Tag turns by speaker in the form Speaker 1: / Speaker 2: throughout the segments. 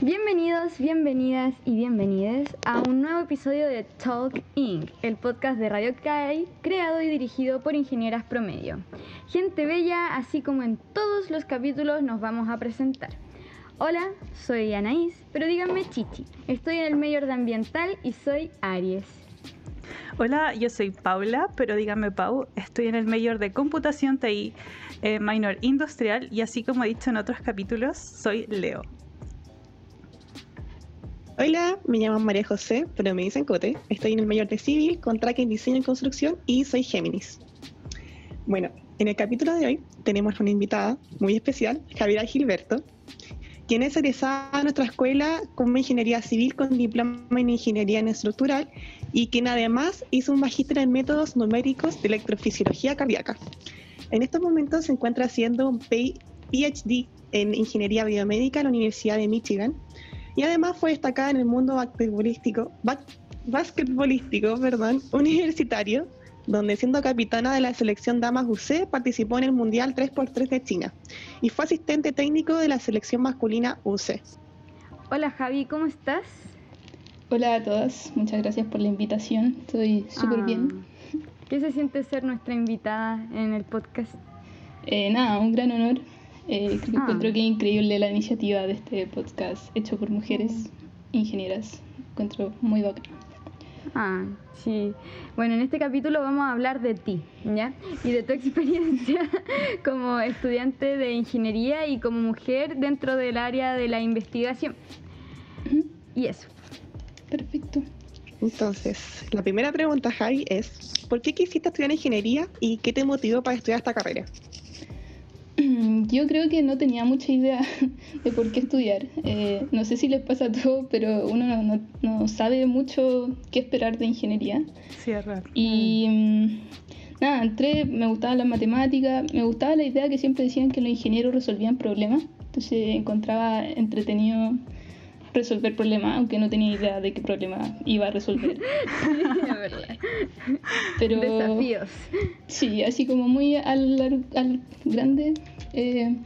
Speaker 1: Bienvenidos, bienvenidas y bienvenides a un nuevo episodio de Talk Inc., el podcast de Radio CAI, creado y dirigido por Ingenieras Promedio. Gente bella, así como en todos los capítulos nos vamos a presentar. Hola, soy Anaís, pero díganme Chichi. Estoy en el mayor de ambiental y soy Aries.
Speaker 2: Hola, yo soy Paula, pero díganme Pau, estoy en el mayor de computación TI, eh, minor industrial y así como he dicho en otros capítulos, soy Leo.
Speaker 3: Hola, me llamo María José, pero me dicen Cote. Estoy en el mayor de civil, con en diseño y construcción y soy Géminis. Bueno, en el capítulo de hoy tenemos una invitada muy especial, Javiera Gilberto, quien es egresada a nuestra escuela como ingeniería civil con diploma en ingeniería en estructural y quien además hizo un magíster en métodos numéricos de electrofisiología cardíaca. En estos momentos se encuentra haciendo un PhD en ingeniería biomédica en la Universidad de Michigan y además fue destacada en el mundo basquetbolístico, basquetbolístico perdón, universitario donde siendo capitana de la selección Damas UC participó en el Mundial 3x3 de China y fue asistente técnico de la selección masculina UC.
Speaker 1: Hola Javi, ¿cómo estás?
Speaker 4: Hola a todas, muchas gracias por la invitación, estoy súper bien.
Speaker 1: Ah, ¿Qué se siente ser nuestra invitada en el podcast?
Speaker 4: Eh, nada, un gran honor. Eh, creo, Encuentro que es increíble la iniciativa de este podcast hecho por mujeres ingenieras. Encuentro muy bacán.
Speaker 1: Ah, sí. Bueno, en este capítulo vamos a hablar de ti, ¿ya? Y de tu experiencia como estudiante de ingeniería y como mujer dentro del área de la investigación. Y eso.
Speaker 4: Perfecto.
Speaker 3: Entonces, la primera pregunta, Javi, es ¿por qué quisiste estudiar ingeniería y qué te motivó para estudiar esta carrera?
Speaker 4: Yo creo que no tenía mucha idea de por qué estudiar. Eh, no sé si les pasa a todos, pero uno no, sabe mucho qué esperar de ingeniería.
Speaker 2: Raro.
Speaker 4: Y mm, nada, entré, me gustaba la matemática, me gustaba la idea que siempre decían que los ingenieros resolvían problemas. Entonces encontraba entretenido resolver problemas, aunque no tenía idea de qué problema iba a resolver.
Speaker 1: sí, verdad.
Speaker 4: Pero,
Speaker 1: Desafíos.
Speaker 4: Sí, así como muy al, al grande. Eh,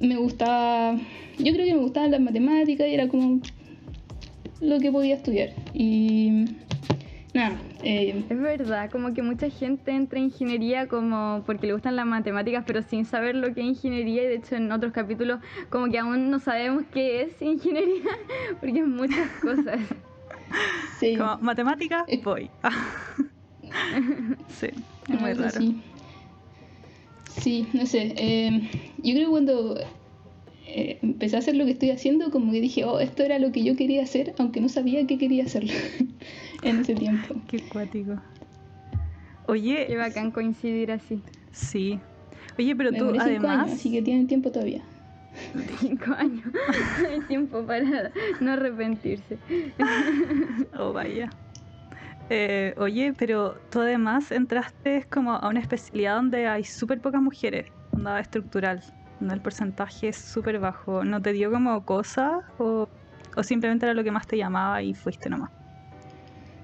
Speaker 4: me gustaba, yo creo que me gustaban las matemáticas y era como lo que podía estudiar. Y nada. Eh,
Speaker 1: es verdad, como que mucha gente entra en ingeniería como porque le gustan las matemáticas, pero sin saber lo que es ingeniería. Y de hecho, en otros capítulos, como que aún no sabemos qué es ingeniería, porque es muchas cosas.
Speaker 2: Sí. Como matemática, voy. sí, es muy raro.
Speaker 4: Sí. no sé. Eh, yo creo que cuando eh, empecé a hacer lo que estoy haciendo, como que dije, oh, esto era lo que yo quería hacer, aunque no sabía que quería hacerlo. en ese tiempo.
Speaker 2: Qué cuático. Oye.
Speaker 1: Qué bacán coincidir así.
Speaker 2: Sí. Oye, pero tú además.
Speaker 4: así que tienen tiempo todavía.
Speaker 1: Cinco años. Hay tiempo para no arrepentirse.
Speaker 2: oh, vaya. Eh, oye, pero tú además entraste como a una especialidad donde hay súper pocas mujeres, onda estructural, el porcentaje es súper bajo. ¿No te dio como cosa o, o simplemente era lo que más te llamaba y fuiste nomás?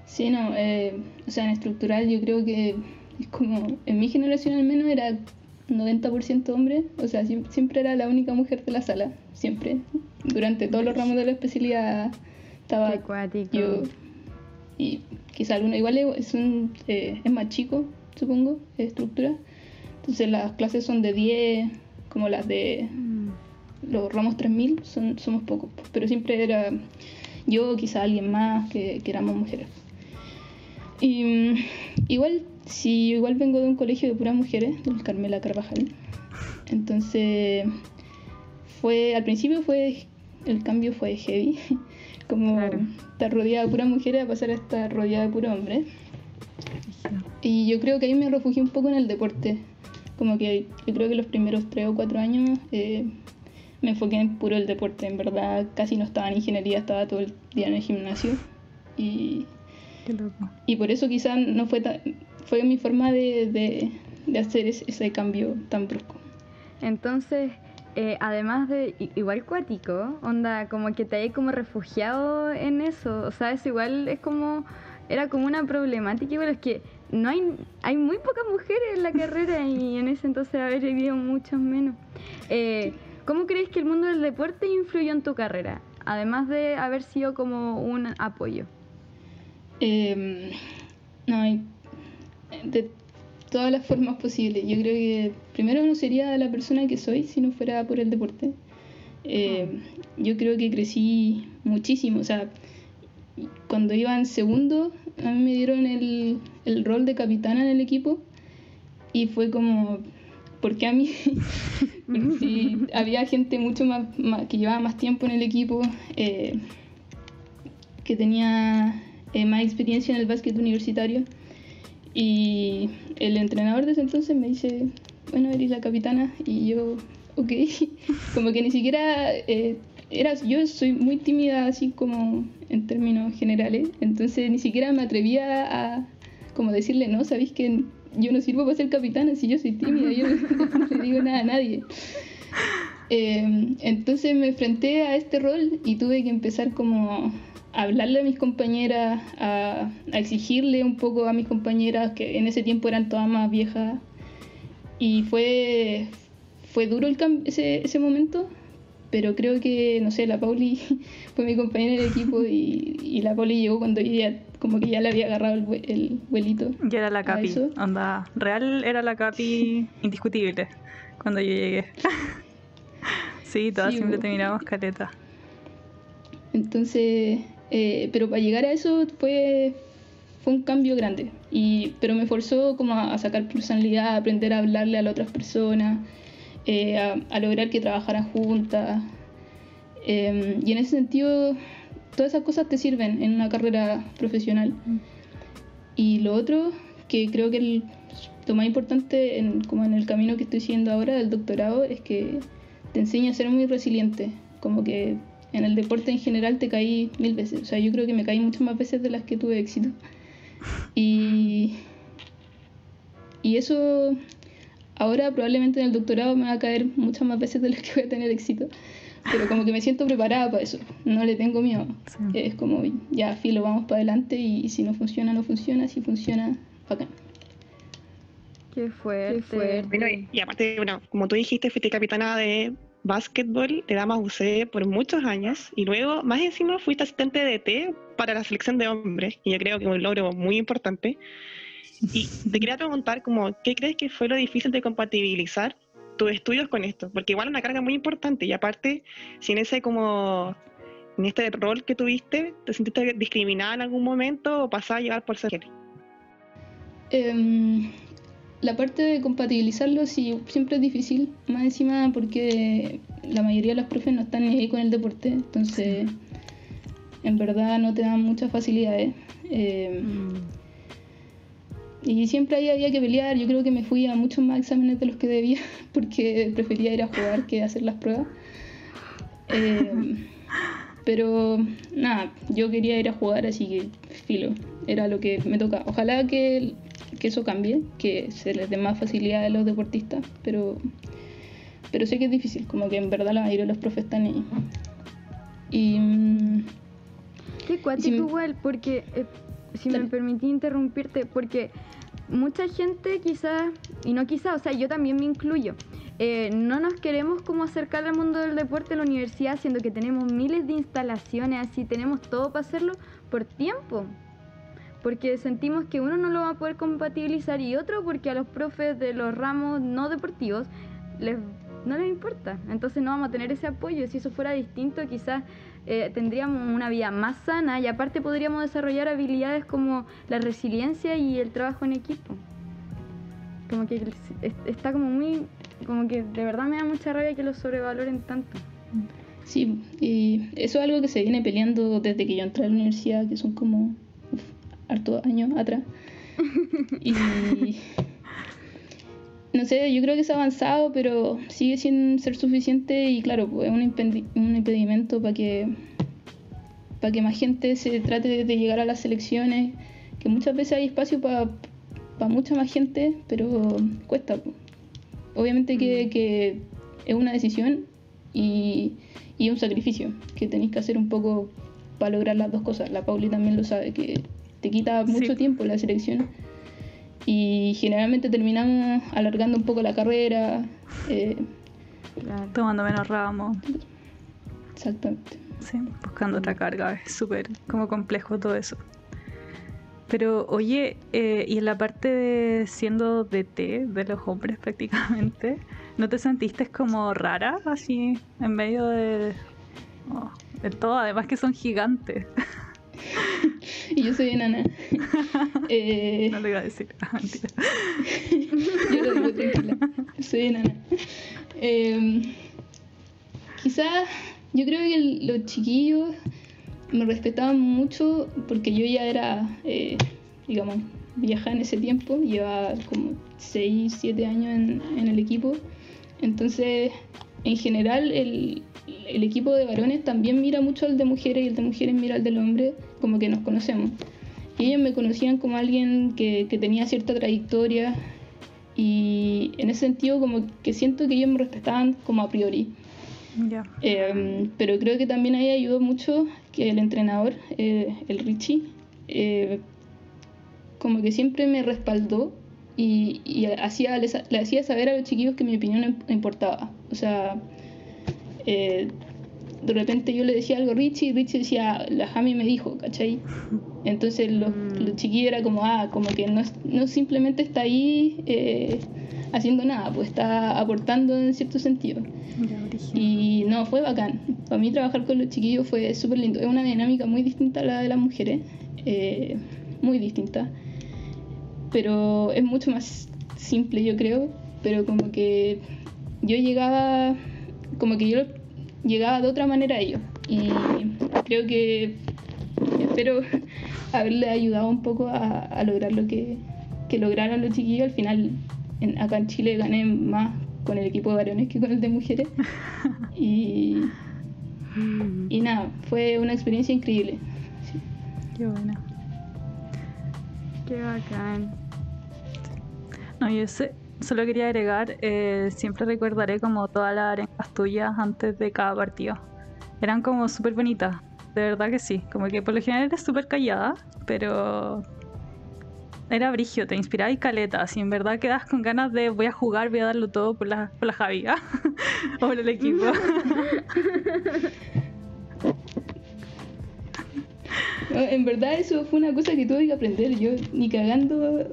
Speaker 4: Sí, no, eh, o sea, en estructural yo creo que es como, en mi generación al menos era 90% hombre, o sea, siempre era la única mujer de la sala, siempre. Durante todos los ramos de la especialidad estaba yo y quizá alguno, igual es, un, eh, es más chico, supongo, de estructura. Entonces las clases son de 10, como las de mm. los ramos 3000, son, somos pocos, pero siempre era yo, quizá alguien más, que, que éramos mujeres. Y mm, igual, si igual vengo de un colegio de puras mujeres, del Carmela Carvajal. Entonces, fue, al principio fue, el cambio fue heavy. Como estar rodeada de puras mujeres a pasar a estar rodeada de puros hombres. Y yo creo que ahí me refugié un poco en el deporte. Como que yo creo que los primeros tres o cuatro años eh, me enfoqué en puro el deporte. En verdad, casi no estaba en ingeniería, estaba todo el día en el gimnasio. Y y por eso quizás no fue fue mi forma de, hacer ese, cambio tan brusco.
Speaker 1: Entonces, eh, además de igual cuático, onda, como que te hay como refugiado en eso, o sea, es igual, es como, era como una problemática, igual es que no hay, hay muy pocas mujeres en la carrera y en ese entonces haber vivido muchos menos. Eh, ¿Cómo crees que el mundo del deporte influyó en tu carrera? además de haber sido como un apoyo?
Speaker 4: Eh, no, de todas las formas posibles. Yo creo que primero no sería la persona que soy si no fuera por el deporte. Eh, yo creo que crecí muchísimo. O sea, cuando iba en segundo, a mí me dieron el, el rol de capitana en el equipo y fue como, porque a mí sí, había gente mucho más, más- que llevaba más tiempo en el equipo, eh, que tenía eh, más experiencia en el básquet universitario. Y el entrenador de ese entonces me dice, bueno, eres la capitana. Y yo, ok, como que ni siquiera... eh, era, yo soy muy tímida así como en términos generales, entonces ni siquiera me atrevía a como decirle, no, sabéis que yo no sirvo para ser capitana si yo soy tímida, yo no, no le digo nada a nadie. Eh, entonces me enfrenté a este rol y tuve que empezar como a hablarle a mis compañeras, a, a exigirle un poco a mis compañeras que en ese tiempo eran todas más viejas. Y fue, fue duro el ese, ese momento, pero creo que, no sé, la Pauli fue mi compañera de equipo y, y la Pauli llegó cuando yo ya, como que ya le había agarrado el, el vuelito.
Speaker 2: Yo era la
Speaker 4: ¿A
Speaker 2: capi, onda, real era la capi indiscutible cuando yo llegué. sí, todas
Speaker 4: Sí,
Speaker 2: siempre
Speaker 4: bo.
Speaker 2: te mirábamos caleta.
Speaker 4: Entonces, eh, pero para llegar a eso fue, fue un cambio grande. Y, pero me forzó como a, a sacar personalidad, a aprender a hablarle a las otras personas, eh, a, a lograr que trabajaran juntas. Eh, y en ese sentido, todas esas cosas te sirven en una carrera profesional. Y lo otro, que creo que el- lo más importante en, como en el camino que estoy siguiendo ahora del doctorado, es que te enseña a ser muy resiliente. Como que en el deporte en general te caí mil veces. O sea, yo creo que me caí muchas más veces de las que tuve éxito. Y, y eso ahora probablemente en el doctorado me va a caer muchas más veces de las que voy a tener éxito. Pero como que me siento preparada para eso. No le tengo miedo.
Speaker 2: Sí.
Speaker 4: Es como, ya, filo, vamos para adelante y, si no funciona, no funciona. Si funciona, bacán.
Speaker 1: Qué fuerte.
Speaker 4: Qué fuerte.
Speaker 3: Bueno, y, y aparte, bueno, como tú dijiste, fuiste capitana de básquetbol de Damas UC por muchos años y luego, más encima, fuiste asistente de T para la selección de hombres, y yo creo que es un logro muy importante. Y te quería preguntar, como, ¿qué crees que fue lo difícil de compatibilizar tus estudios con esto? Porque igual es una carga muy importante y aparte, si en ese como en este rol que tuviste, ¿te sentiste discriminada en algún momento o pasada a llevar por ser?
Speaker 4: Em, la parte de compatibilizarlo sí, siempre es difícil, más encima porque la mayoría de los profes no están ahí con el deporte, entonces en verdad no te dan muchas facilidades. Em,
Speaker 1: Mm.
Speaker 4: Y siempre ahí había que pelear, yo creo que me fui a muchos más exámenes de los que debía porque prefería ir a jugar que hacer las pruebas. Em, pero nada, yo quería ir a jugar, así que filo, era lo que me toca. Ojalá que, que eso cambie, que se les dé más facilidad a los deportistas, pero, pero sé que es difícil, como que en verdad la mayoría de los profes están ahí. Y mm,
Speaker 1: Qué cuático igual, porque eh, si me permití interrumpirte, porque mucha gente quizás, y no quizás, o sea, yo también me incluyo, eh, no nos queremos como acercar al mundo del deporte en la universidad, siendo que tenemos miles de instalaciones, así tenemos todo para hacerlo por tiempo. Porque sentimos que uno no lo va a poder compatibilizar y otro porque a los profes de los ramos no deportivos les, no les importa. Entonces no vamos a tener ese apoyo. Si eso fuera distinto, quizás eh, tendríamos una vida más sana y aparte podríamos desarrollar habilidades como la resiliencia y el trabajo en equipo. Como que está como muy, como que de verdad me da mucha rabia que lo sobrevaloren tanto.
Speaker 4: Sí, y eso es algo que se viene peleando desde que yo entré a la universidad, que son como uf, hartos años atrás. Y no sé, yo creo que se ha avanzado, pero sigue sin ser suficiente y claro, pues es un, impedimento para que para que más gente se trate de, llegar a las selecciones, que muchas veces hay espacio para mucha más gente, pero cuesta. pues. Obviamente que, que es una decisión y, y un sacrificio que tenéis que hacer un poco para lograr las dos cosas. La Pauli también lo sabe, que te quita mucho
Speaker 2: Sí.
Speaker 4: tiempo la selección y generalmente terminamos alargando un poco la carrera. eh,
Speaker 1: Claro.
Speaker 2: Tomando menos ramos.
Speaker 4: Exactamente.
Speaker 2: Sí, buscando otra carga, es súper como complejo todo eso. Pero oye, eh, y en la parte de siendo DT de los hombres prácticamente, ¿no te sentiste como rara así en medio de, oh, de todo? Además que son gigantes.
Speaker 4: y yo soy enana.
Speaker 2: eh... No lo iba a decir. Ah,
Speaker 4: yo lo digo tranquila. Soy enana. Eh, quizás yo creo que los chiquillos me respetaban mucho porque yo ya era, eh, digamos, vieja en ese tiempo, llevaba como 6, 7 años en, en, el equipo. Entonces, en general, el, el, equipo de varones también mira mucho al de mujeres y el de mujeres mira al del hombre, como que nos conocemos. Y ellos me conocían como alguien que, que tenía cierta trayectoria y en ese sentido como que siento que ellos me respetaban como a priori.
Speaker 2: Yeah.
Speaker 4: Eh, pero creo que también ahí ayudó mucho que el entrenador, eh, el Richie, eh, como que siempre me respaldó y, y hacía, les, le hacía saber a los chiquillos que mi opinión importaba. O sea, eh, de repente yo le decía algo a Richie y Richie decía, la Jami me dijo, ¿cachai? Entonces los,
Speaker 2: Mm.
Speaker 4: los chiquillos era como, ah, como que no, no simplemente está ahí eh, haciendo nada, pues está aportando en cierto sentido. Y no, fue bacán. Para mí trabajar con los chiquillos fue súper lindo. Es una dinámica muy distinta a la de las mujeres. eh, muy distinta. Pero es mucho más simple, yo creo. Pero como que yo llegaba, como que yo llegaba de otra manera a ellos. Y creo que espero haberle ayudado un poco a, a lograr lo que, que lograron los chiquillos. Al final, en- acá en Chile gané más con el equipo de varones que con el de mujeres. Y, y nada, fue una experiencia increíble. Sí.
Speaker 2: Qué bueno.
Speaker 1: Qué bacán.
Speaker 2: No, yo sé, solo quería agregar, eh, siempre recordaré como todas las arenas tuyas antes de cada partido. Eran como súper bonitas, de verdad que sí. Como que por lo general eres súper callada, pero era brigio, te inspiraba y caleta. Si en verdad quedas con ganas de voy a jugar, voy a darlo todo por la, por la Javi, ¿ah? o por el equipo.
Speaker 4: En verdad eso fue una cosa que tuve que aprender. Yo ni cagando,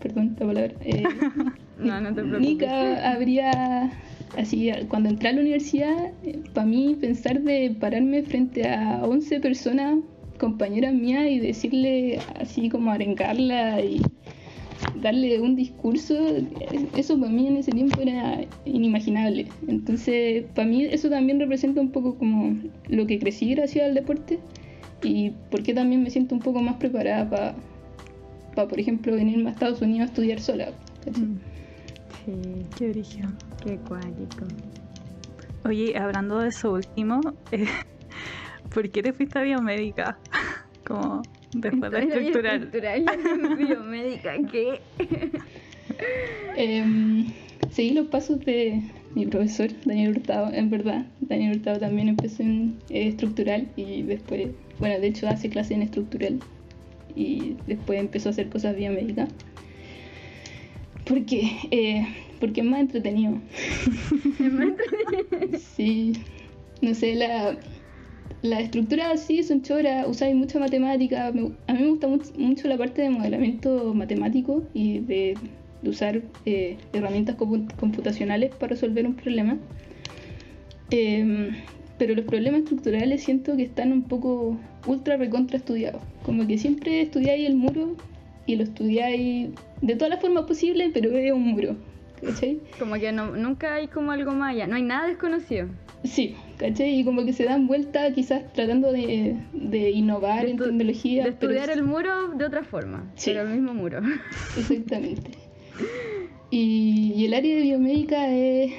Speaker 4: perdón la palabra, eh,
Speaker 1: No, no te preocupes.
Speaker 4: Nica habría, así, cuando entré a la universidad, para mí pensar de pararme frente a 11 personas, compañeras mías, y decirle así como arengarla y darle un discurso, eso para mí en ese tiempo era inimaginable. Entonces, para mí eso también representa un poco como lo que crecí gracias al deporte y por qué también me siento un poco más preparada para, por ejemplo, venirme a Estados Unidos a estudiar sola.
Speaker 2: Mm,
Speaker 1: Sí,
Speaker 2: Qué brillo.
Speaker 1: qué cuático.
Speaker 2: Oye, hablando de eso último, eh, ¿por qué te fuiste a biomédica? Como después de estructural.
Speaker 1: estructural biomédica, ¿qué?
Speaker 4: Em, seguí los pasos de mi profesor, Daniel Hurtado, en verdad. Daniel Hurtado también empezó en eh, estructural y después, bueno, de hecho hace clase en estructural y después empezó a hacer cosas biomédicas. Porque, eh, porque es más entretenido. sí, no sé, la, la estructura sí son choras, usáis mucha matemática. me- a mí me gusta mucho, mucho la parte de modelamiento matemático y de, de usar eh, herramientas compu- computacionales para resolver un problema. Em, pero los problemas estructurales siento que están un poco ultra recontra estudiados. Como que siempre estudiáis el muro y lo estudiáis de todas las formas posibles, pero es un muro. ¿Cachai?
Speaker 1: Como que no, nunca hay como algo más allá, no hay nada desconocido.
Speaker 4: Sí, ¿cachai? Y como que se dan vuelta quizás tratando de, de innovar
Speaker 1: De
Speaker 4: en tecnología.
Speaker 1: De estudiar
Speaker 4: es-
Speaker 1: el muro de otra forma,
Speaker 4: Sí.
Speaker 1: pero el mismo muro.
Speaker 4: Exactamente. Y, y el área de biomédica es,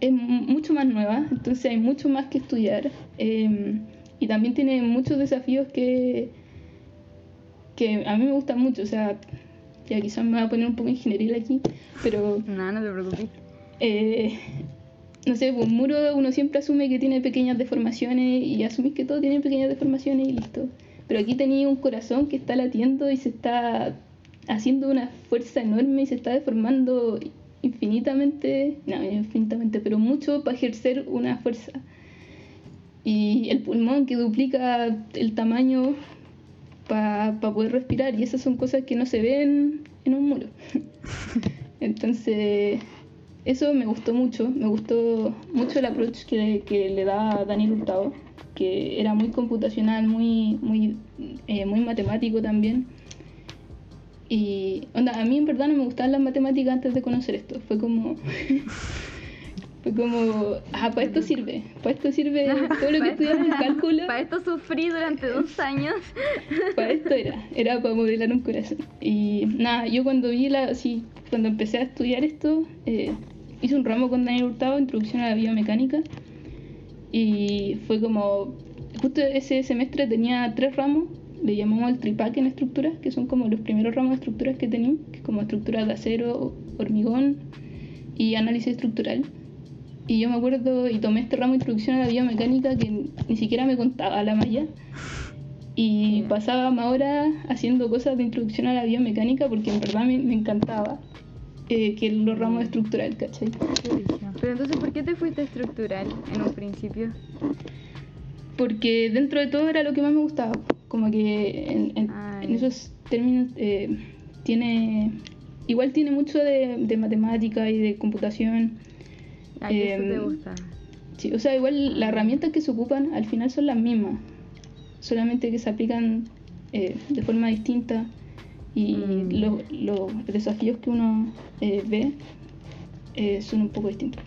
Speaker 4: es mucho más nueva, entonces hay mucho más que estudiar. eh, y también tiene muchos desafíos que, que a mí me gustan mucho. O sea, ya quizás me voy a poner un poco ingenieril aquí, pero
Speaker 1: No, no te preocupes.
Speaker 4: eh, no sé, pues un muro uno siempre asume que tiene pequeñas deformaciones y asumís que todo tiene pequeñas deformaciones y listo. Pero aquí tenía un corazón que está latiendo y se está haciendo una fuerza enorme y se está deformando infinitamente, no, infinitamente, pero mucho para ejercer una fuerza. Y el pulmón que duplica el tamaño para poder respirar. Y esas son cosas que no se ven en un muro. Entonces, eso me gustó mucho. Me gustó mucho el approach que, que le da Daniel Hurtado, que era muy computacional, muy, muy, eh, muy matemático también. Y onda, a mí en verdad no me gustaban las matemáticas antes de conocer esto. Fue como. fue como. Ah, para esto sirve. Para esto sirve todo lo que estudiamos en cálculo.
Speaker 1: Para esto sufrí durante dos años.
Speaker 4: para esto era. Era para modelar un corazón. Y nada, yo cuando vi la. Sí, cuando empecé a estudiar esto, eh, hice un ramo con Daniel Hurtado, Introducción a la Biomecánica. Y fue como. Justo ese semestre tenía tres ramos le llamamos el tripaque en estructuras, que son como los primeros ramos de estructuras que tenemos, que como estructuras de acero, hormigón y análisis estructural. Y yo me acuerdo y tomé este ramo de introducción a la biomecánica que ni siquiera me contaba la malla. Y pasaba más horas haciendo cosas de introducción a la biomecánica porque en verdad me, encantaba eh, que los ramos estructural, ¿cachai?
Speaker 1: Pero entonces, ¿por qué te fuiste estructural en un principio?
Speaker 4: Porque dentro de todo era lo que más me gustaba como que en, esos términos eh, tiene igual tiene mucho de, matemática y de computación
Speaker 1: ¿A te em, gusta?
Speaker 4: Sí, o sea, igual las herramientas que se ocupan al final son las mismas, solamente que se aplican eh, de forma distinta y mm. los desafíos que uno eh, ve son un poco distintos.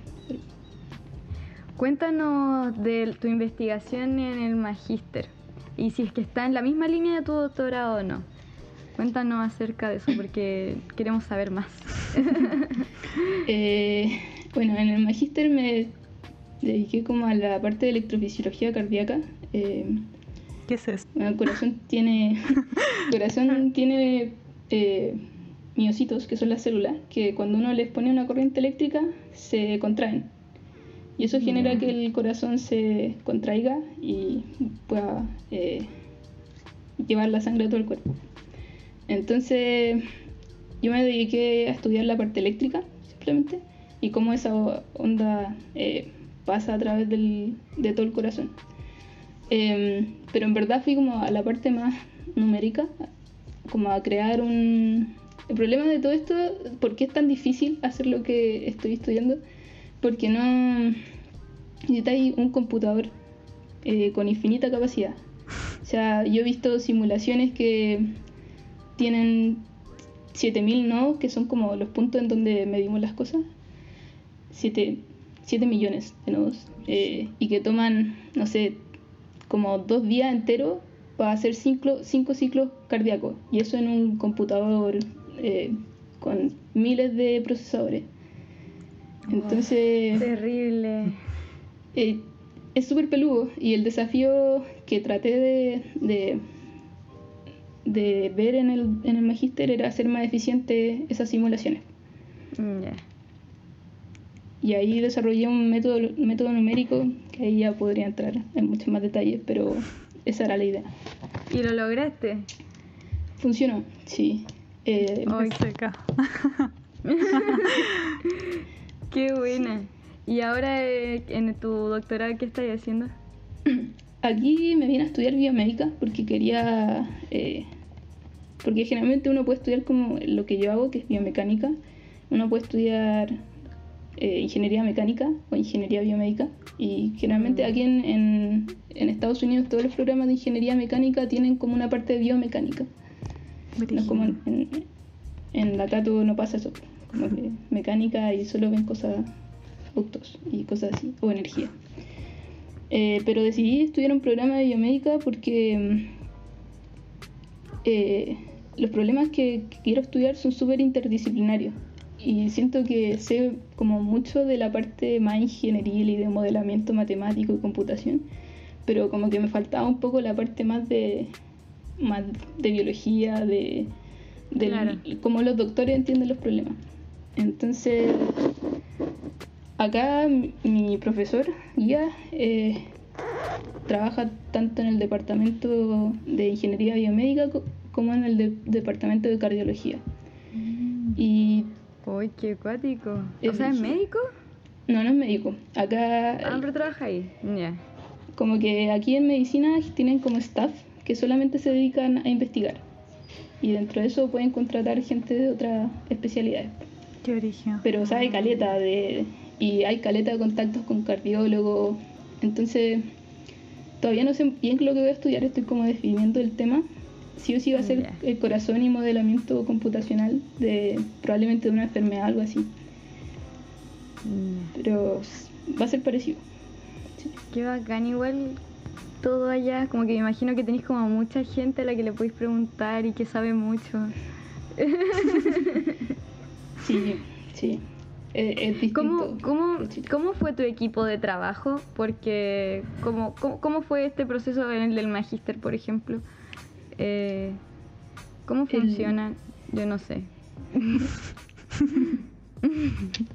Speaker 1: Cuéntanos de tu investigación en el magíster y si es que está en la misma línea de tu doctorado o no. Cuéntanos acerca de eso porque queremos saber más.
Speaker 4: Eh, bueno, en el magíster me dediqué como a la parte de electrofisiología cardíaca. Eh,
Speaker 2: ¿Qué es eso?
Speaker 4: el corazón tiene, corazón tiene eh, miocitos, que son las células, que cuando uno les pone una corriente eléctrica se contraen. Y eso genera que el corazón se contraiga y pueda eh, llevar la sangre a todo el cuerpo. Entonces yo me dediqué a estudiar la parte eléctrica, simplemente, y cómo esa onda eh, pasa a través del, de todo el corazón. Em, pero en verdad fui como a la parte más numérica, como a crear un... El problema de todo esto, ¿por qué es tan difícil hacer lo que estoy estudiando? Porque no necesitáis un computador eh, con infinita capacidad. O sea, yo he visto simulaciones que tienen 7000 nodos, que son como los puntos en donde medimos las cosas. 7, millones de nodos. Eh, y que toman, no sé, como dos días enteros para hacer cinco, cinco ciclos cardíacos. Y eso en un computador eh, con miles de procesadores. Entonces.
Speaker 1: Terrible.
Speaker 4: Eh, es súper peludo y el desafío que traté de, de, ver en el, en el magíster era hacer más eficiente esas simulaciones. Y ahí desarrollé un método, método numérico que ahí ya podría entrar en muchos más detalles, pero esa era la idea.
Speaker 1: ¿Y lo lograste?
Speaker 4: Funcionó, sí.
Speaker 2: Eh, seca.
Speaker 1: Qué buena. ¿Y ahora eh, en tu doctorado qué estás haciendo?
Speaker 4: Aquí me vine a estudiar biomédica porque quería... Eh, porque generalmente uno puede estudiar como lo que yo hago, que es biomecánica. Uno puede estudiar eh, ingeniería mecánica o ingeniería biomédica. Y generalmente mm. aquí en, en, Estados Unidos todos los programas de ingeniería mecánica tienen como una parte de biomecánica. No como en, en, la Cato no pasa eso. Como que mecánica y solo ven cosas autos y cosas así, o energía. Eh, pero decidí estudiar un programa de biomédica porque eh, los problemas que, quiero estudiar son súper interdisciplinarios y siento que sé como mucho de la parte más ingenieril y de modelamiento matemático y computación, pero como que me faltaba un poco la parte más de, más de biología, de, de cómo los doctores entienden los problemas. Entonces, Acá mi profesor, guía, eh, trabaja tanto en el departamento de ingeniería biomédica como en el departamento de cardiología. Mm. Y
Speaker 1: Uy, qué acuático. O sea, ¿es médico?
Speaker 4: No, no es médico. Acá,
Speaker 1: Ah, pero trabaja ahí. Ya.
Speaker 4: como que aquí en medicina tienen como staff que solamente se dedican a investigar. Y dentro de eso pueden contratar gente de otras especialidades.
Speaker 2: Qué origen.
Speaker 4: Pero, o sea, hay caleta de... Y hay caleta de contactos con cardiólogos. Entonces, todavía no sé bien lo que voy a estudiar. Estoy como definiendo el tema. Sí o sí va a ser el corazón y modelamiento computacional de probablemente de una enfermedad, algo así.
Speaker 1: Ya.
Speaker 4: Pero va a ser parecido.
Speaker 1: Qué bacán, igual todo allá. Como que me imagino que tenéis como mucha gente a la que le podéis preguntar y que sabe mucho.
Speaker 4: Sí, sí. Eh, es.
Speaker 1: ¿Cómo, cómo. ¿Cómo fue tu equipo de trabajo? Porque, ¿cómo, cómo, cómo fue este proceso en el del magíster, por ejemplo? Eh, ¿Cómo
Speaker 4: El-
Speaker 1: funciona? Yo no sé.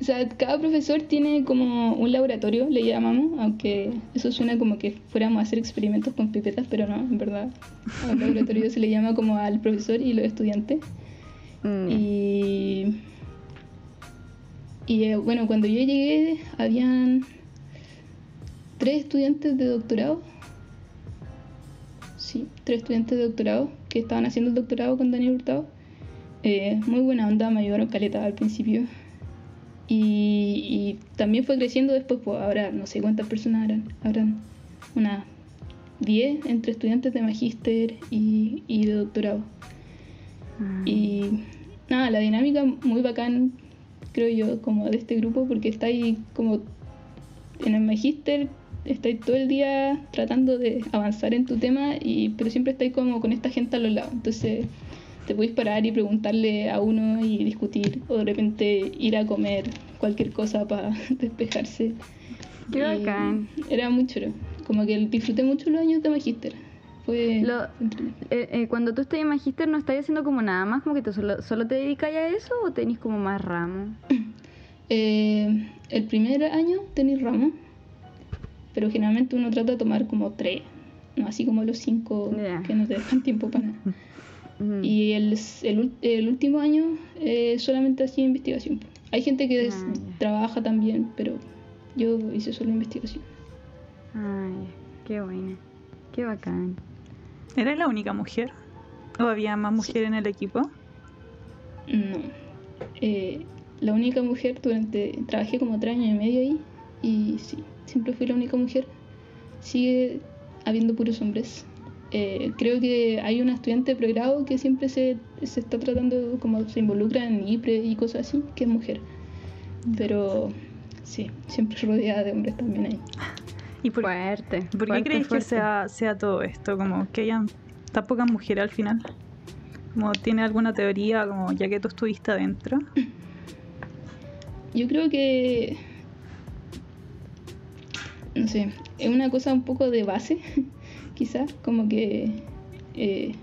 Speaker 4: O sea, cada profesor tiene como un laboratorio, le llamamos, aunque eso suena como que fuéramos a hacer experimentos con pipetas, pero no, en verdad. A un laboratorio se le llama como al profesor y los estudiantes.
Speaker 1: Mm,
Speaker 4: Y, y eh, bueno, cuando yo llegué, habían tres estudiantes de doctorado. Sí, tres estudiantes de doctorado que estaban haciendo el doctorado con Daniel Hurtado. Eh, muy buena onda, me ayudaron caleta al principio. Y, y también fue creciendo después, pues ahora no sé cuántas personas habrán. Habrán unas 10 entre estudiantes de magíster y, y de doctorado.
Speaker 1: ah,
Speaker 4: Y nada, la dinámica muy bacán, creo yo, como de este grupo, porque estáis como en el magíster, estáis todo el día tratando de avanzar en tu tema, y, pero siempre estáis como con esta gente a los lados. Entonces te podéis parar y preguntarle a uno y discutir, o de repente ir a comer cualquier cosa para despejarse.
Speaker 1: Qué bacán.
Speaker 4: Era muy chulo. Como que disfruté mucho los años de magíster. Fue
Speaker 1: Lo-. Eh, eh, cuando tú estás en magíster, ¿no estás haciendo como nada más? ¿Como que tú solo, solo te dedicas a eso o tenés como más ramos?
Speaker 4: Eh, el primer año tenéis ramos, pero generalmente uno trata de tomar como tres, no así como los cinco que no te dejan tiempo para nada.
Speaker 1: Mm.
Speaker 4: Y el, el, último año solamente hacía investigación. Hay gente que
Speaker 1: Ah,
Speaker 4: trabaja también, pero yo hice solo investigación.
Speaker 1: Ay, qué buena. Qué bacán.
Speaker 2: ¿Eres la única mujer? ¿O había más mujeres en el equipo?
Speaker 4: No. Eh, la única mujer durante. Trabajé como tres años y medio ahí. Y sí, siempre fui la única mujer. Sigue habiendo puros hombres. Eh, creo que hay una estudiante de pregrado que siempre se, se está tratando, como se involucra en IPRE y cosas así, que es mujer. Pero sí, siempre rodeada de hombres también ahí.
Speaker 2: ¿Y por,
Speaker 1: Fuerte.
Speaker 2: por qué
Speaker 1: fuerte,
Speaker 2: crees
Speaker 1: fuerte.
Speaker 2: que sea, sea todo esto? Como que hayan tan pocas mujeres al final. Como tiene alguna teoría, como ya que tú estuviste adentro.
Speaker 4: Yo creo que. No sé, es una cosa un poco de base, quizás, como que. eh,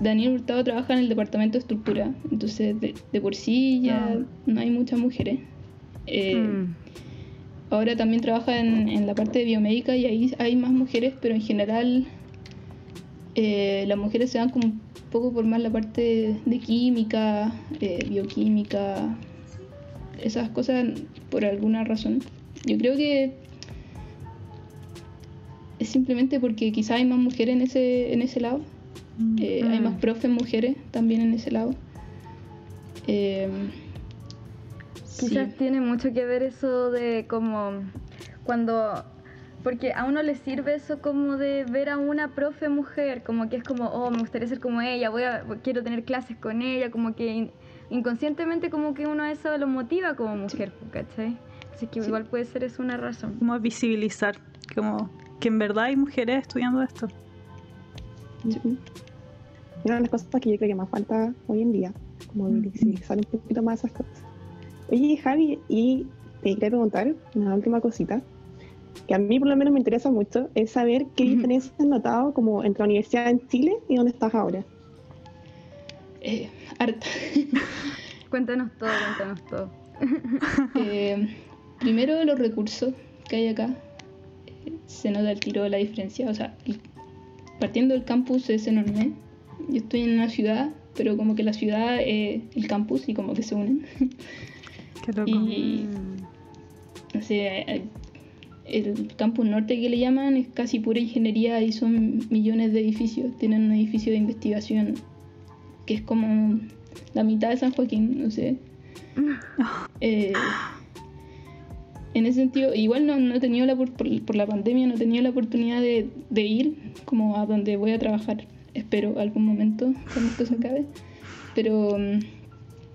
Speaker 4: Daniel Hurtado trabaja en el departamento de estructura, entonces de, de por sí ya
Speaker 2: Ah.
Speaker 4: no hay muchas mujeres. Eh,
Speaker 1: Mm,
Speaker 4: Ahora también trabaja en, en la parte de biomédica y ahí hay más mujeres, pero en general eh, las mujeres se van como un poco por más la parte de química, eh, bioquímica, esas cosas por alguna razón. Yo creo que es simplemente porque quizá hay más mujeres en ese, en ese lado. Eh, Hay
Speaker 1: Mm.
Speaker 4: más profes mujeres también en ese lado.
Speaker 1: Quizás
Speaker 4: sí.
Speaker 1: tiene mucho que ver eso de como cuando porque a uno le sirve eso como de ver a una profe mujer, como que es como, oh, me gustaría ser como ella, voy a quiero tener clases con ella, como que in- inconscientemente como que uno eso lo motiva como mujer, ¿cachai? Así que
Speaker 4: Sí.
Speaker 1: igual puede ser eso una razón.
Speaker 2: Como visibilizar, como que en verdad hay mujeres estudiando esto.
Speaker 3: Ujú. Una de las cosas que yo creo que más falta hoy en día, como
Speaker 2: Ujú.
Speaker 3: visibilizar un poquito más esas cosas. Oye, Javi, y te quería preguntar una última cosita, que a mí por lo menos me interesa mucho, es saber qué
Speaker 1: Ujú.
Speaker 3: diferencias has notado como entre la universidad en Chile y donde estás ahora.
Speaker 4: Eh, harta.
Speaker 1: Cuéntanos todo, cuéntanos todo.
Speaker 4: Eh, primero los recursos que hay acá. Eh, se nota el tiro la diferencia. O sea, el- partiendo del campus es enorme. Yo estoy en una ciudad pero como que la ciudad, eh, el campus y como que se unen.
Speaker 2: Qué loco.
Speaker 4: Y no sé, eh, el campus norte que le llaman es casi pura ingeniería y son millones de edificios. Tienen un edificio de investigación que es como la mitad de San Joaquín, no sé. Eh, en ese sentido, igual no, no he tenido la, por, por la pandemia, no he tenido la oportunidad de, de ir como a donde voy a trabajar. Espero algún momento cuando esto se acabe. Pero mm,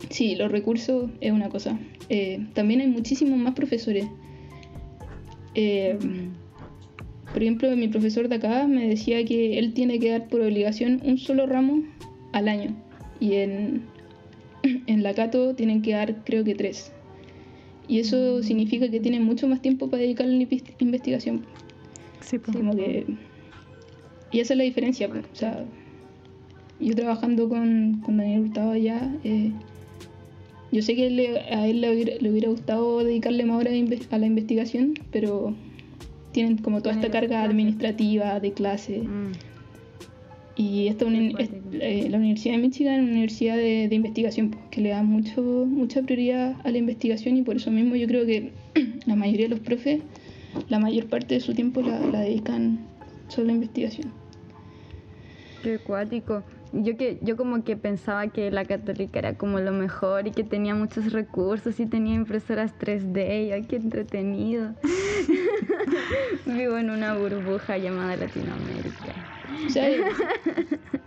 Speaker 4: sí, los recursos es una cosa. Eh, también hay muchísimos más profesores. Eh, por ejemplo, mi profesor de acá me decía que él tiene que dar por obligación un solo ramo al año. Y en, en la Cato tienen que dar creo que tres. Y eso significa que tienen mucho más tiempo para dedicar a la investigación.
Speaker 2: Sí, pues.
Speaker 4: Como que- Y esa es la diferencia. pues. O sea, yo trabajando con, con Daniel Hurtado allá, eh, yo sé que le- a él le hubiera, le hubiera gustado dedicarle más horas a la investigación, pero tienen como toda esta carga administrativa de clase.
Speaker 1: Mm.
Speaker 4: Y esta uni- es- eh, la Universidad de Michigan es una universidad de, de investigación pues, que le da mucho, mucha prioridad a la investigación y por eso mismo yo creo que la mayoría de los profes, la mayor parte de su tiempo la, la dedican solo a la investigación.
Speaker 1: Qué acuático. Yo que yo como que pensaba que la católica era como lo mejor y que tenía muchos recursos y tenía impresoras 3D y ay, qué entretenido. Vivo en una burbuja llamada Latinoamérica.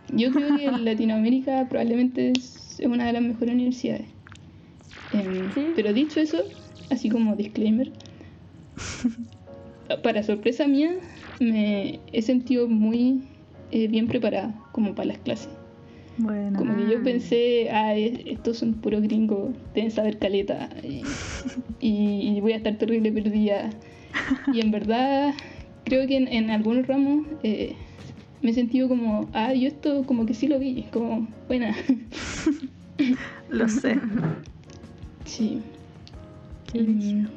Speaker 4: Yo creo que Latinoamérica probablemente es una de las mejores universidades. Em,
Speaker 1: Sí.
Speaker 4: Pero dicho eso, así como disclaimer, para sorpresa mía, me he sentido muy eh, bien preparada como para las clases.
Speaker 2: Bueno.
Speaker 4: Como que yo
Speaker 1: Ah.
Speaker 4: pensé, ah, es- estos son puros gringos, deben saber caleta y, y- y voy a estar terrible perdida. Y en verdad, creo que en, en algunos ramos eh, me he sentido como, ah, yo esto como que sí lo vi, como, buena.
Speaker 2: Lo sé.
Speaker 4: sí.
Speaker 2: Qué
Speaker 4: Y-
Speaker 2: brillo.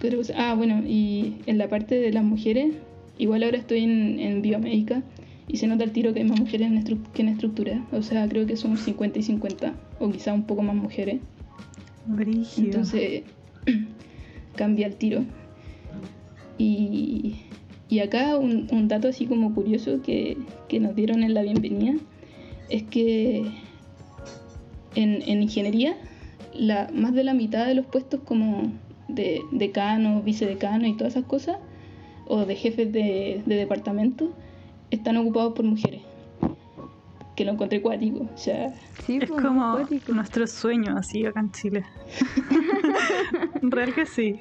Speaker 4: pero, ah, bueno, y en la parte de las mujeres, igual ahora estoy en, en biomédica y se nota el tiro que hay más mujeres en que en estructura. O sea, creo que son 50 y 50, o quizá un poco más mujeres.
Speaker 2: Brígido.
Speaker 4: Entonces cambia el tiro. Y, y acá un, un dato así como curioso que, que nos dieron en la bienvenida es que en, en ingeniería la, más de la mitad de los puestos como de decano, vicedecano y todas esas cosas, o de jefes de, de departamento, están ocupados por mujeres. Que lo encontré cuático. O sea,
Speaker 1: Sí,
Speaker 2: Es
Speaker 1: pues,
Speaker 2: como
Speaker 1: acuático.
Speaker 2: nuestro sueño, así acá en Chile. Real que sí.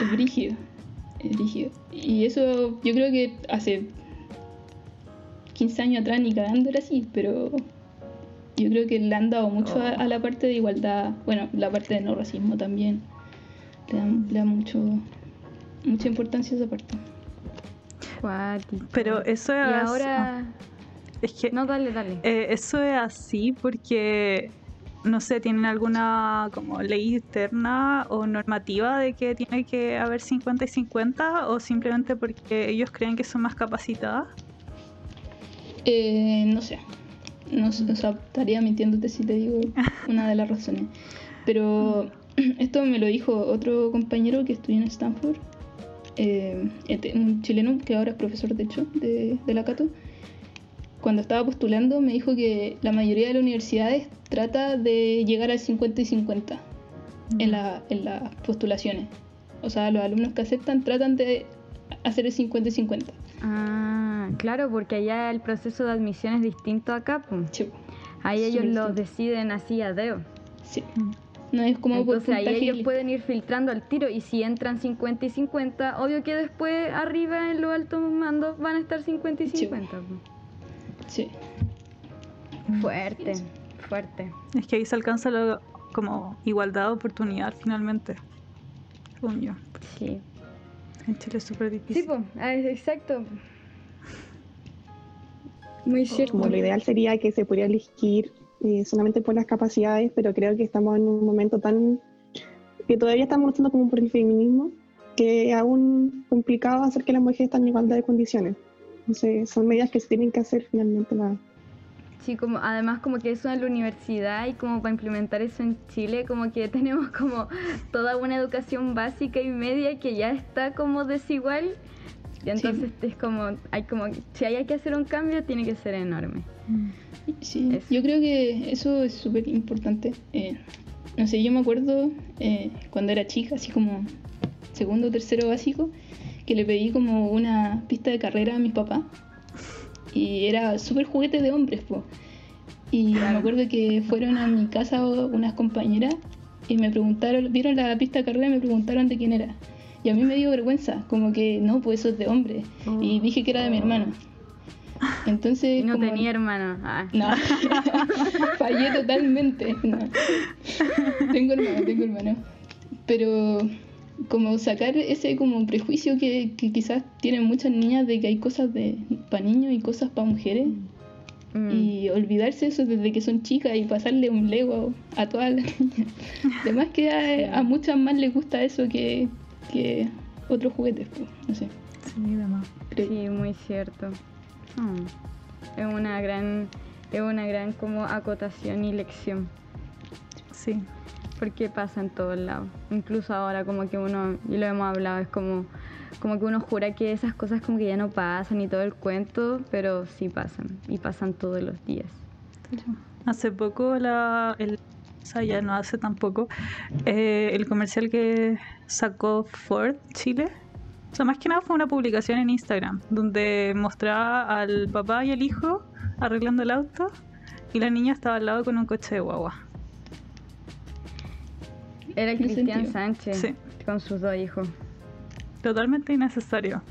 Speaker 4: Es brígido. Es brígido. Y eso yo creo que hace 15 años atrás ni cagando era así, pero yo creo que le han dado mucho a, a la parte de igualdad, bueno, la parte de no racismo también. Le dan, le dan mucho, mucha importancia esa parte.
Speaker 2: Pero eso
Speaker 1: Y
Speaker 2: es.
Speaker 1: ahora...
Speaker 2: Es que
Speaker 1: No, dale, dale.
Speaker 2: eh, eso es así porque. No sé, ¿tienen alguna como ley interna o normativa de que tiene que haber 50 y 50 o simplemente porque ellos creen que son más capacitadas?
Speaker 4: Eh, no sé. No o sea, estaría mintiéndote si te digo una de las razones. Pero esto me lo dijo otro compañero que estudió en Stanford, eh, un chileno que ahora es profesor, de hecho, de, de la Cato. Cuando estaba postulando me dijo que la mayoría de las universidades trata de llegar al 50 y 50 en, la- en las postulaciones. O sea, los alumnos que aceptan tratan de hacer el 50 y 50.
Speaker 1: Ah, claro, porque allá el proceso de admisión es distinto acá. pues.
Speaker 4: Sí,
Speaker 1: Ahí ellos lo deciden así a dedo.
Speaker 4: sí. No es como
Speaker 1: Entonces ahí ellos
Speaker 4: listo.
Speaker 1: pueden ir filtrando al tiro y si entran 50 y 50, obvio que después arriba en los altos mandos van a estar 50 y
Speaker 4: Sí.
Speaker 1: 50. pues.
Speaker 4: Sí.
Speaker 1: Fuerte, fuerte.
Speaker 2: Es que ahí se alcanza la como igualdad de oportunidad finalmente. Yo.
Speaker 1: Sí,
Speaker 2: En Chile es súper
Speaker 1: sí
Speaker 2: difícil.
Speaker 1: pues, exacto. Muy cierto.
Speaker 3: Como lo ideal sería que se pudiera elegir eh, solamente por las capacidades, pero creo que estamos en un momento tan que todavía estamos luchando como por el feminismo, que es aún complicado hacer que las mujeres estén en igualdad de condiciones. Entonces, son medidas que se tienen que hacer finalmente la,
Speaker 1: Sí, como además como que eso en la universidad y como para implementar eso en Chile, como que tenemos como toda una educación básica y media que ya está como desigual. Y entonces es como, hay como, si hay que hacer un cambio, tiene que ser enorme.
Speaker 4: Sí,
Speaker 1: Eso.
Speaker 4: yo creo que eso es súper importante. Eh, no sé, yo me acuerdo eh, cuando era chica, así como segundo o tercero básico, que le pedí como una pista de carrera a mis papás. Y era súper juguete de hombres, po. Y me acuerdo que fueron a mi casa unas compañeras y me preguntaron, vieron la pista de carrera y me preguntaron de quién era. Y a mí me dio vergüenza, como que no, pues eso es de hombre. Y dije que era de mi hermano. Entonces,
Speaker 1: no
Speaker 4: como-
Speaker 1: tenía hermano. Ah.
Speaker 4: no, fallé totalmente. No. Tengo hermano, tengo hermano. Pero como sacar ese como prejuicio que, que quizás tienen muchas niñas de que hay cosas de para niños y cosas para mujeres
Speaker 1: Mm.
Speaker 4: y olvidarse eso desde que son chicas y pasarle un Lego a todas las niñas. Además que a, a muchas más les gusta eso que, que otros juguetes, pues, no sé.
Speaker 2: Sí.
Speaker 4: Creo-
Speaker 1: Sí, muy cierto. Mm. Es una gran, es una gran como acotación y lección.
Speaker 2: Sí.
Speaker 1: Porque pasa en todos lados. Incluso ahora como que uno, y lo hemos hablado, es como, como que uno jura que esas cosas como que ya no pasan y todo el cuento, pero sí pasan. Y pasan todos los días.
Speaker 2: Hace poco, la, el, o sea, ya no hace tampoco, eh, el comercial que sacó Ford Chile. O sea, más que nada fue una publicación en Instagram donde mostraba al papá y al hijo arreglando el auto y la niña estaba al lado con un coche de guagua.
Speaker 1: Era
Speaker 4: ¿Qué
Speaker 1: Cristian? Sánchez
Speaker 2: Sí.
Speaker 1: con sus dos hijos.
Speaker 2: Totalmente innecesario.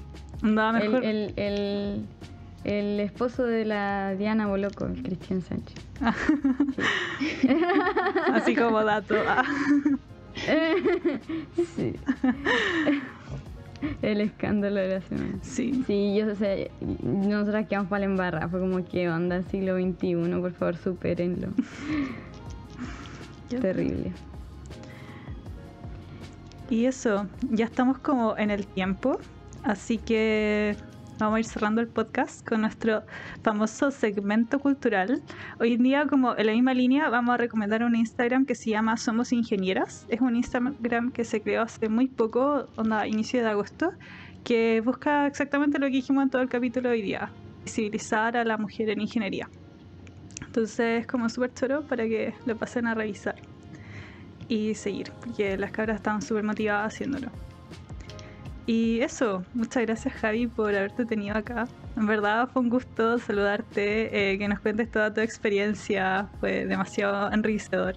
Speaker 2: Andaba
Speaker 1: El,
Speaker 2: mejor.
Speaker 1: el, el, el esposo de la Diana Boloco, el Cristian Sánchez.
Speaker 2: Así como dato. Ah.
Speaker 1: sí. El escándalo de la semana.
Speaker 2: Sí.
Speaker 1: Sí, yo, o sea, nosotras quedamos para la embarrada. Fue como, ¿qué onda? Siglo XXI, por favor, supérenlo. Terrible.
Speaker 2: Y eso, ya estamos como en el tiempo, así que vamos a ir cerrando el podcast con nuestro famoso segmento cultural. Hoy en día, como en la misma línea, vamos a recomendar un Instagram que se llama Somos Ingenieras. Es un Instagram que se creó hace muy poco, onda inicio de agosto, que busca exactamente lo que dijimos en todo el capítulo de hoy día, visibilizar a la mujer en ingeniería. Entonces es como súper choro para que lo pasen a revisar y seguir, porque las cabras estaban súper motivadas haciéndolo. Y eso, muchas gracias Javi por haberte tenido acá. En verdad fue un gusto saludarte, eh, que nos cuentes toda tu experiencia, fue demasiado enriquecedor.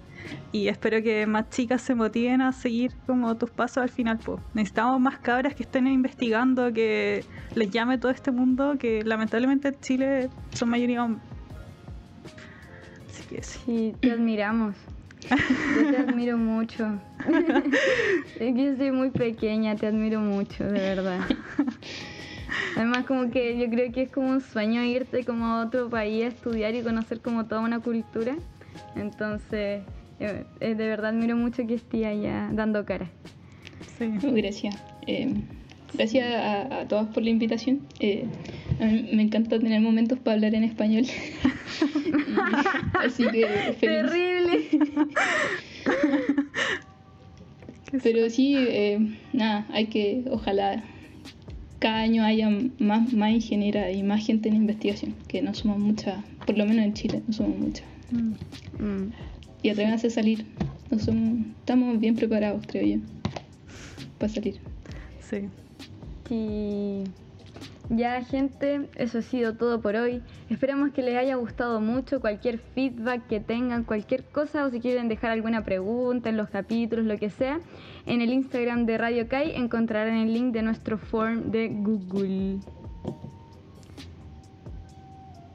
Speaker 2: Y espero que más chicas se motiven a seguir como tus pasos al final. Po. Necesitamos más cabras que estén investigando, que les llame todo este mundo, que lamentablemente en Chile son mayoría hombres. Así que sí.
Speaker 1: Sí, te admiramos. Yo te admiro mucho. es que soy muy pequeña, te admiro mucho, de verdad. Además, como que yo creo que es como un sueño irte como a otro país a estudiar y conocer como toda una cultura. Entonces, eh, eh, de verdad admiro mucho que esté allá dando cara.
Speaker 2: sí.
Speaker 4: Gracias. Eh, gracias a, a todas por la invitación. A mí me encanta tener momentos para hablar en español. Y- así que feliz.
Speaker 1: Terrible.
Speaker 4: Pero sí, eh, nada, hay que, ojalá cada año haya más, más ingenieras y más gente en investigación, que no somos muchas, por lo menos en Chile, no somos muchas.
Speaker 2: Mm.
Speaker 1: Mm.
Speaker 4: Y atrévanse a salir. No somos, estamos bien preparados, creo yo, para salir.
Speaker 2: Sí.
Speaker 1: Y ya gente, eso ha sido todo por hoy. Esperamos que les haya gustado mucho. Cualquier feedback que tengan, cualquier cosa o si quieren dejar alguna pregunta en los capítulos, lo que sea, en el Instagram de Radio Kai encontrarán el link de nuestro form de Google.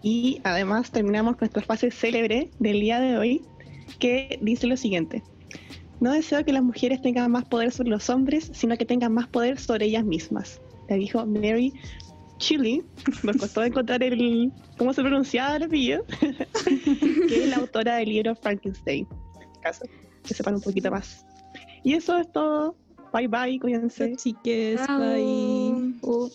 Speaker 3: Y además terminamos nuestra fase célebre del día de hoy, que dice lo siguiente. No deseo que las mujeres tengan más poder sobre los hombres, sino que tengan más poder sobre ellas mismas. Le dijo Mary Shelley, nos costó encontrar el cómo se pronunciaba el apellido, que es la autora del libro Frankenstein. En caso, que sepan un poquito más. Y eso es todo. Bye bye, cuídense.
Speaker 2: Chiques,
Speaker 1: Chao.
Speaker 2: bye.
Speaker 4: Oh.